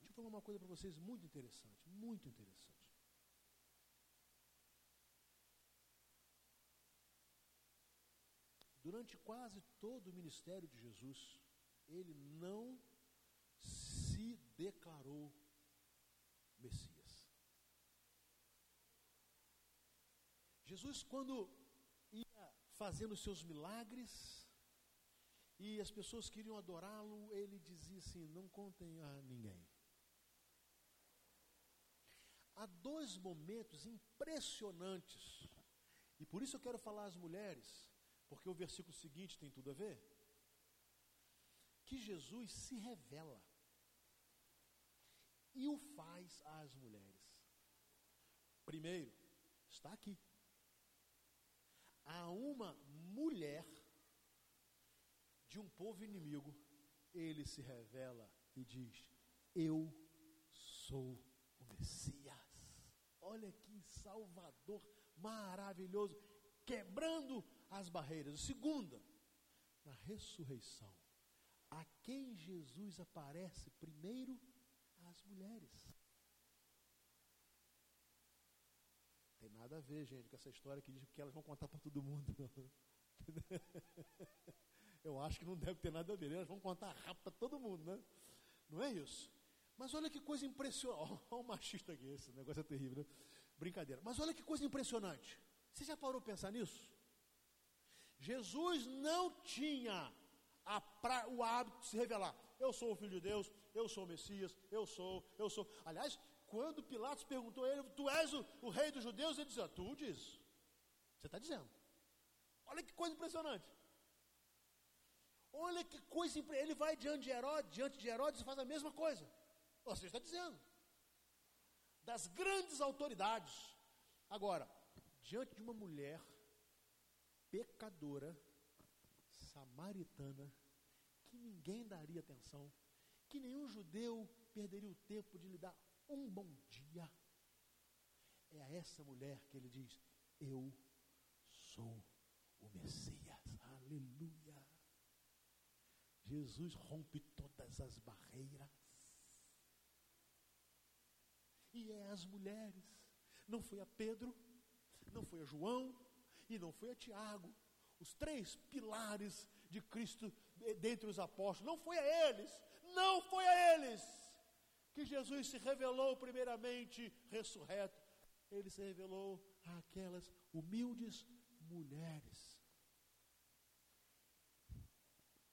deixa eu falar uma coisa para vocês muito interessante, muito interessante. Durante quase todo o ministério de Jesus, ele não se declarou Messias. Jesus, quando ia fazendo seus milagres e as pessoas queriam adorá-lo, ele dizia assim: Não contem a ninguém. Há dois momentos impressionantes, e por isso eu quero falar às mulheres porque o versículo seguinte tem tudo a ver. Que Jesus se revela e o faz às mulheres. Primeiro, está aqui. A uma mulher de um povo inimigo, ele se revela e diz: Eu sou o Messias. Olha que Salvador maravilhoso, quebrando as barreiras. Segunda, na ressurreição, a quem Jesus aparece primeiro? As mulheres. Tem nada a ver, gente, com essa história que diz que elas vão contar para todo mundo. (laughs) Eu acho que não deve ter nada a ver. Elas vão contar rápido para todo mundo, né? Não é isso? Mas olha que coisa impressionante. (laughs) Olha o machista aqui, esse negócio é terrível, né? Brincadeira. Mas olha que coisa impressionante. Você já parou pensar nisso? Jesus não tinha pra, o hábito de se revelar. Eu sou o Filho de Deus, eu sou o Messias, eu sou, eu sou. Aliás, quando Pilatos perguntou a ele, tu és o, o rei dos judeus, ele dizia, tu diz. Você está dizendo. Olha que coisa impressionante. Olha que coisa impressionante. Ele vai diante de Herodes, diante de Herodes e faz a mesma coisa. Você está dizendo. Das grandes autoridades. Agora, diante de uma mulher pecadora, samaritana, que ninguém daria atenção, que nenhum judeu perderia o tempo de lhe dar um bom dia. É a essa mulher que ele diz: Eu sou o Messias. Aleluia. Jesus rompe todas as barreiras. E é as mulheres. Não foi a Pedro, não foi a João, e não foi a Tiago, os três pilares de Cristo dentre os apóstolos, não foi a eles, não foi a eles que Jesus se revelou primeiramente ressurreto, ele se revelou àquelas humildes mulheres.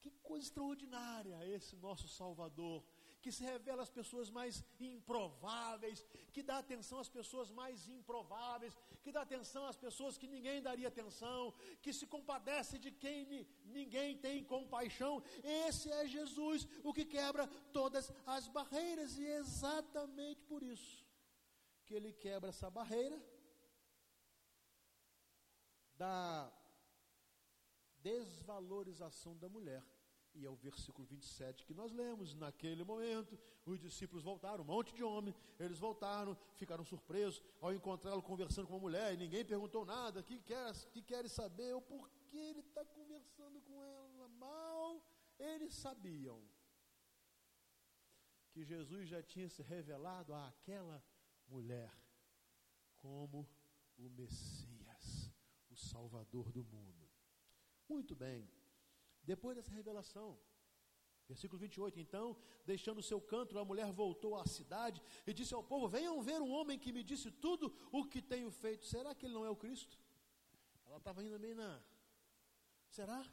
Que coisa extraordinária esse nosso Salvador que se revela às pessoas mais improváveis, que dá atenção às pessoas mais improváveis, que dá atenção às pessoas que ninguém daria atenção, que se compadece de quem ninguém tem compaixão. Esse é Jesus, o que quebra todas as barreiras, e é exatamente por isso que ele quebra essa barreira da desvalorização da mulher e é o versículo 27 que nós lemos. Naquele momento, os discípulos voltaram, um monte de homem, eles voltaram, ficaram surpresos ao encontrá-lo conversando com uma mulher, e ninguém perguntou nada. Que quer, que queres saber? O porquê ele está conversando com ela mal? Eles sabiam que Jesus já tinha se revelado àquela mulher como o Messias, o Salvador do mundo. Muito bem. Depois dessa revelação, versículo 28, então, deixando o seu canto, a mulher voltou à cidade e disse ao povo: Venham ver um homem que me disse tudo o que tenho feito. Será que ele não é o Cristo? Ela estava indo bem na. Será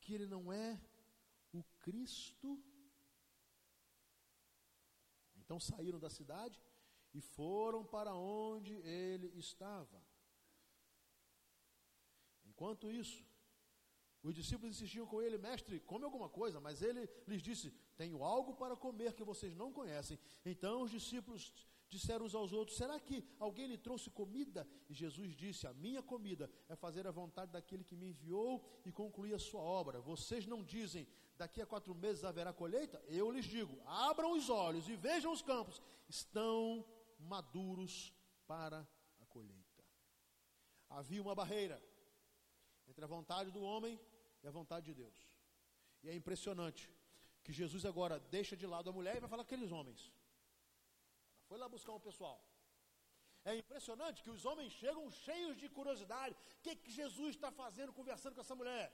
que ele não é o Cristo? Então saíram da cidade e foram para onde ele estava. Enquanto isso, os discípulos insistiam com ele, mestre, come alguma coisa, mas ele lhes disse: Tenho algo para comer que vocês não conhecem. Então os discípulos disseram uns aos outros: Será que alguém lhe trouxe comida? E Jesus disse: A minha comida é fazer a vontade daquele que me enviou e concluir a sua obra. Vocês não dizem: Daqui a quatro meses haverá colheita? Eu lhes digo: Abram os olhos e vejam os campos, estão maduros para a colheita. Havia uma barreira entre a vontade do homem e a vontade de Deus. E é impressionante que Jesus agora deixa de lado a mulher e vai falar com aqueles homens. Foi lá buscar um pessoal. É impressionante que os homens chegam cheios de curiosidade. O que, que Jesus está fazendo, conversando com essa mulher?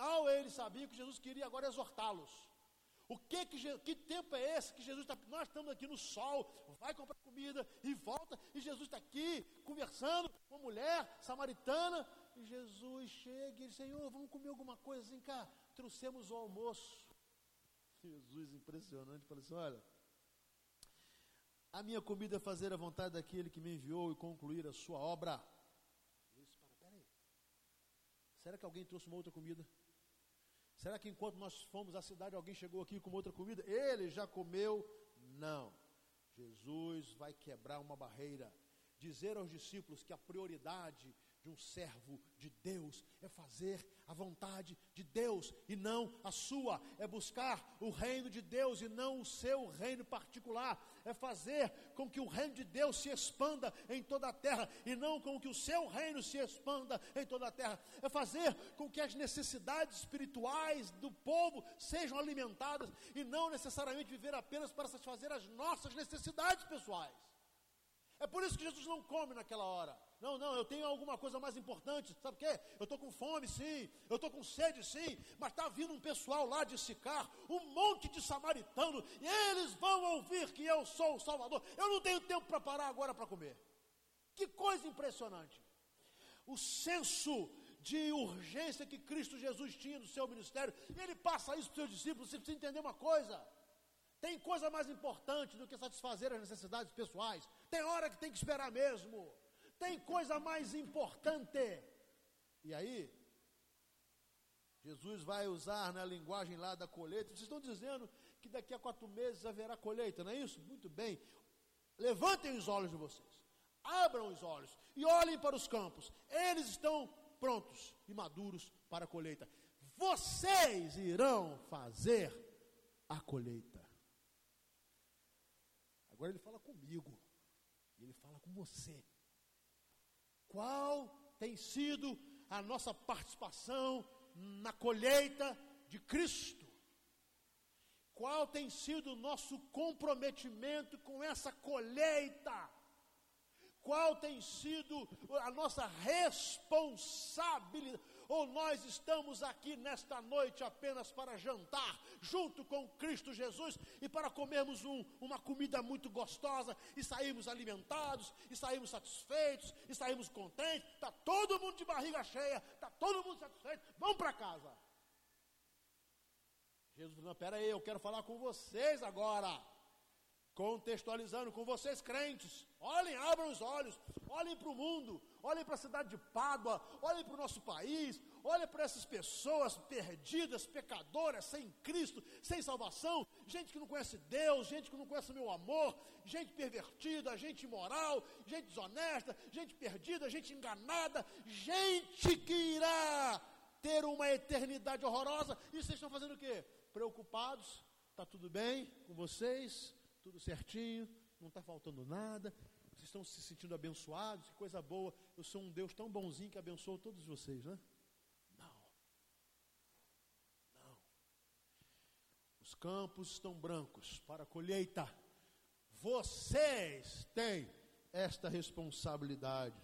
Mal eles sabiam que Jesus queria agora exortá-los. O que, que, que tempo é esse que Jesus está. Nós estamos aqui no sol, vai comprar comida e volta, e Jesus está aqui conversando com a mulher samaritana. Jesus chega e diz: Senhor, vamos comer alguma coisa assim cá. Trouxemos o almoço. Jesus, impressionante, fala assim: olha. A minha comida é fazer a vontade daquele que me enviou e concluir a sua obra. Jesus, para, peraí. Será que alguém trouxe uma outra comida? Será que enquanto nós fomos à cidade, alguém chegou aqui com outra comida? Ele já comeu? Não. Jesus vai quebrar uma barreira. Dizer aos discípulos que a prioridade de um servo de Deus é fazer a vontade de Deus e não a sua, é buscar o reino de Deus e não o seu reino particular, é fazer com que o reino de Deus se expanda em toda a terra e não com que o seu reino se expanda em toda a terra, é fazer com que as necessidades espirituais do povo sejam alimentadas e não necessariamente viver apenas para satisfazer as nossas necessidades pessoais. É por isso que Jesus não come naquela hora. Não, não, eu tenho alguma coisa mais importante. Sabe o quê? Eu estou com fome, sim. Eu estou com sede, sim. Mas está vindo um pessoal lá de Sicar, um monte de samaritano, e eles vão ouvir que eu sou o Salvador. Eu não tenho tempo para parar agora para comer. Que coisa impressionante. O senso de urgência que Cristo Jesus tinha no seu ministério, ele passa isso para os seus discípulos. Você precisa entender uma coisa. Tem coisa mais importante do que satisfazer as necessidades pessoais. Tem hora que tem que esperar mesmo. Tem coisa mais importante. E aí, Jesus vai usar na linguagem lá da colheita. Vocês estão dizendo que daqui a quatro meses haverá colheita, não é isso? Muito bem. Levantem os olhos de vocês. Abram os olhos e olhem para os campos. Eles estão prontos e maduros para a colheita. Vocês irão fazer a colheita. Agora ele fala comigo. Ele fala com você. Qual tem sido a nossa participação na colheita de Cristo? Qual tem sido o nosso comprometimento com essa colheita? Qual tem sido a nossa responsabilidade? Ou nós estamos aqui nesta noite apenas para jantar junto com Cristo Jesus e para comermos um, uma comida muito gostosa e sairmos alimentados, e sairmos satisfeitos, e sairmos contentes. Está todo mundo de barriga cheia, está todo mundo satisfeito, vamos para casa. Jesus não, pera aí, eu quero falar com vocês agora contextualizando com vocês crentes. Olhem, abram os olhos, olhem para o mundo, olhem para a cidade de Pádua, olhem para o nosso país, olhem para essas pessoas perdidas, pecadoras, sem Cristo, sem salvação, gente que não conhece Deus, gente que não conhece o meu amor, gente pervertida, gente imoral, gente desonesta, gente perdida, gente enganada, gente que irá ter uma eternidade horrorosa. E vocês estão fazendo o quê? Preocupados? Está tudo bem com vocês? tudo certinho, não está faltando nada, estão se sentindo abençoados, que coisa boa. Eu sou um Deus tão bonzinho que abençoou todos vocês, né? Não. Não. Os campos estão brancos para a colheita. Vocês têm esta responsabilidade.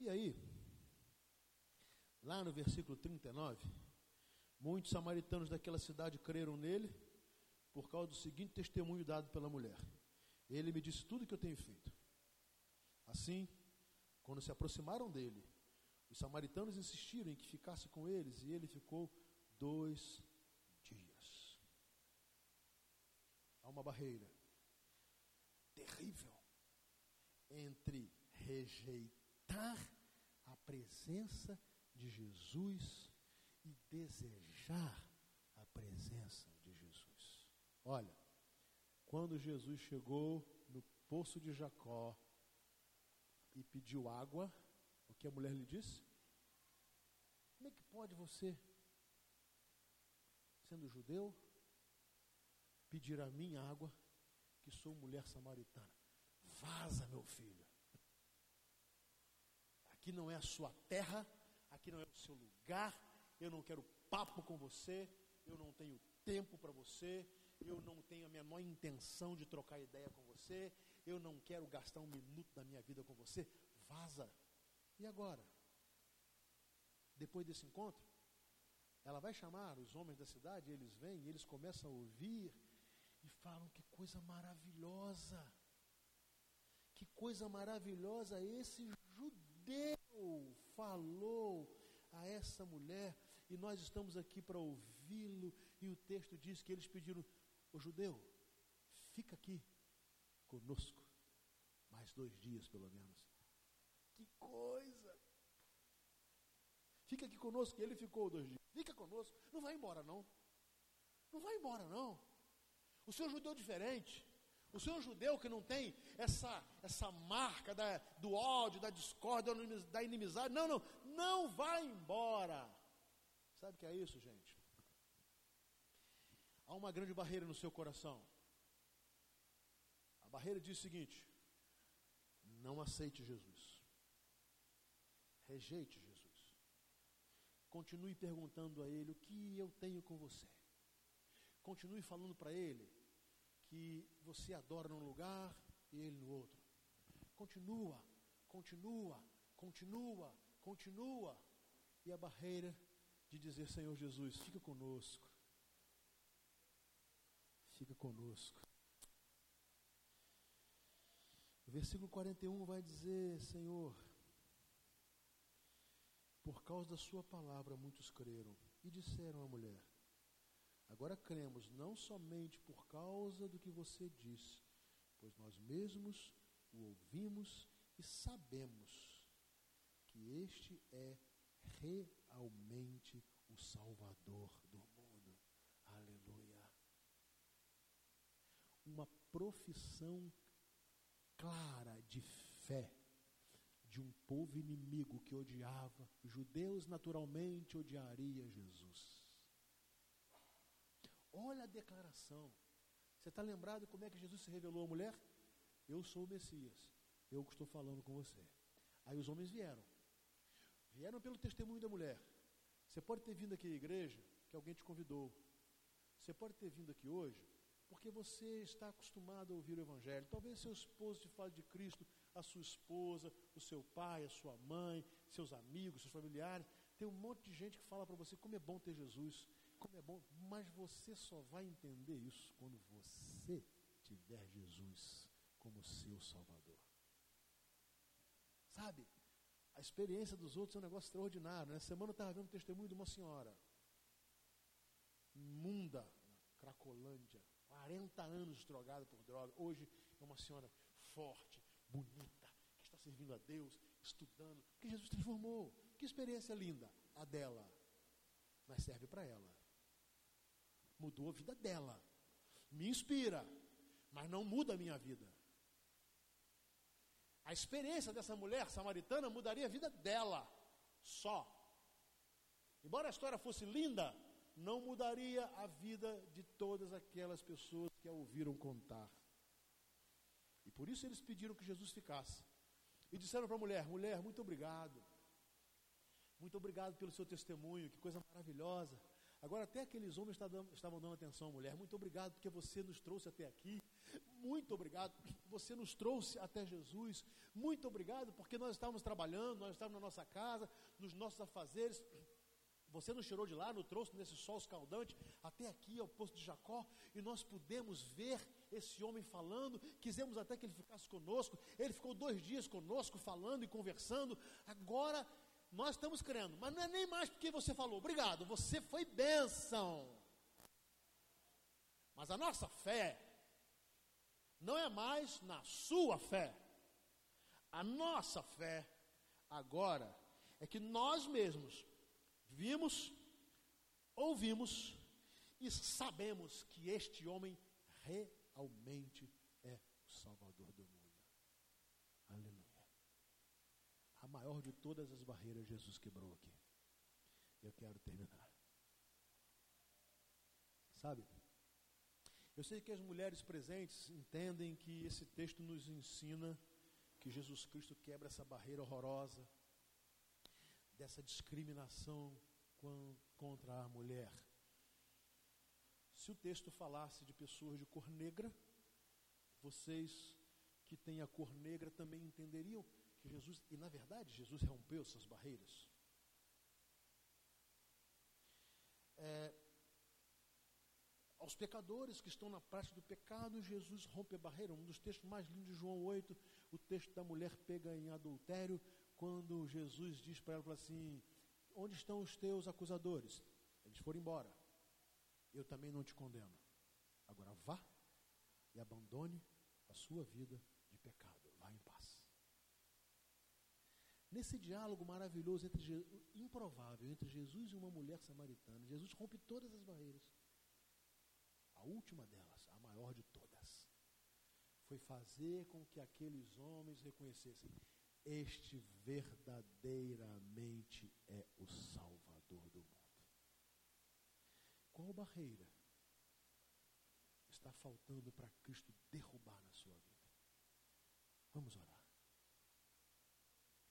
E aí, lá no versículo 39, muitos samaritanos daquela cidade creram nele por causa do seguinte testemunho dado pela mulher. Ele me disse tudo o que eu tenho feito. Assim, quando se aproximaram dele, os samaritanos insistiram em que ficasse com eles e ele ficou dois dias. Há uma barreira terrível entre rejeitar a presença de Jesus e desejar a presença Olha, quando Jesus chegou no poço de Jacó e pediu água, o que a mulher lhe disse? Como é que pode você, sendo judeu, pedir a mim água, que sou mulher samaritana? Vaza, meu filho. Aqui não é a sua terra, aqui não é o seu lugar, eu não quero papo com você, eu não tenho tempo para você, eu não tenho a menor intenção de trocar ideia com você, eu não quero gastar um minuto da minha vida com você, vaza. E agora? Depois desse encontro, ela vai chamar os homens da cidade, eles vêm eles começam a ouvir e falam que coisa maravilhosa. Que coisa maravilhosa esse judeu falou a essa mulher e nós estamos aqui para ouvi-lo. E o texto diz que eles pediram: O judeu, fica aqui conosco mais dois dias pelo menos. Que coisa! Fica aqui conosco. Ele ficou dois dias. Fica conosco. Não vai embora, não. Não vai embora, não. O senhor judeu diferente. O senhor judeu que não tem essa, essa marca da, do ódio, da discórdia, da inimizade. Não, não. Não vai embora. Sabe o que é isso, gente? Há uma grande barreira no seu coração. A barreira diz o seguinte: não aceite Jesus. Rejeite Jesus. Continue perguntando a Ele o que eu tenho com você. Continue falando para Ele que você adora num lugar e Ele no outro. Continua, continua, continua, continua. E a barreira de dizer: Senhor Jesus, fica conosco. Fica conosco. O versículo 41 vai dizer: Senhor, por causa da Sua palavra muitos creram e disseram à mulher: Agora cremos, não somente por causa do que você diz, pois nós mesmos o ouvimos e sabemos que este é realmente o Salvador do mundo. Aleluia. Uma profissão clara de fé de um povo inimigo que odiava, judeus naturalmente odiaria Jesus. Olha a declaração. Você está lembrado como é que Jesus se revelou à mulher? Eu sou o Messias. Eu que estou falando com você. Aí os homens vieram. Vieram pelo testemunho da mulher. Você pode ter vindo aqui à igreja, que alguém te convidou. Você pode ter vindo aqui hoje, porque você está acostumado a ouvir o Evangelho. Talvez seu esposo te fale de Cristo, a sua esposa, o seu pai, a sua mãe, seus amigos, seus familiares. Tem um monte de gente que fala para você como é bom ter Jesus, como é bom, mas você só vai entender isso quando você tiver Jesus como seu Salvador. Sabe? A experiência dos outros é um negócio extraordinário. Né? Semana eu estava vendo um testemunho de uma senhora, imunda, Cracolândia, 40 anos drogada por droga. Hoje é uma senhora forte, bonita, que está servindo a Deus, estudando, que Jesus transformou. Que experiência linda a dela. Mas serve para ela. Mudou a vida dela. Me inspira, mas não muda a minha vida. A experiência dessa mulher samaritana mudaria a vida dela só. Embora a história fosse linda, não mudaria a vida de todas aquelas pessoas que a ouviram contar. E por isso eles pediram que Jesus ficasse. E disseram para a mulher: mulher, muito obrigado. Muito obrigado pelo seu testemunho, que coisa maravilhosa. Agora, até aqueles homens estavam dando atenção, mulher. Muito obrigado porque você nos trouxe até aqui. Muito obrigado porque você nos trouxe até Jesus. Muito obrigado porque nós estávamos trabalhando, nós estávamos na nossa casa, nos nossos afazeres. Você nos tirou de lá, nos trouxe nesse sol escaldante até aqui ao posto de Jacó e nós pudemos ver esse homem falando. Quisemos até que ele ficasse conosco. Ele ficou dois dias conosco, falando e conversando. Agora nós estamos crendo, mas não é nem mais porque você falou, obrigado, você foi bênção. Mas a nossa fé não é mais na sua fé. A nossa fé agora é que nós mesmos vimos, ouvimos e sabemos que este homem realmente é o Salvador do mundo maior de todas as barreiras Jesus quebrou aqui. Eu quero terminar. Sabe? Eu sei que as mulheres presentes entendem que esse texto nos ensina que Jesus Cristo quebra essa barreira horrorosa, dessa discriminação contra a mulher. Se o texto falasse de pessoas de cor negra, vocês que têm a cor negra também entenderiam que Jesus, e na verdade, Jesus rompeu essas barreiras. É, aos pecadores que estão na prática do pecado, Jesus rompe a barreira. Um dos textos mais lindos de João 8, o texto da mulher pega em adultério, quando Jesus diz para ela assim: Onde estão os teus acusadores? Eles foram embora. Eu também não te condeno. Agora vá e abandone a sua vida de pecado. Vá em paz. Nesse diálogo maravilhoso, entre, improvável, entre Jesus e uma mulher samaritana, Jesus rompe todas as barreiras. A última delas, a maior de todas, foi fazer com que aqueles homens reconhecessem: este verdadeiramente é o Salvador do mundo. Qual barreira está faltando para Cristo derrubar na sua vida? Vamos orar.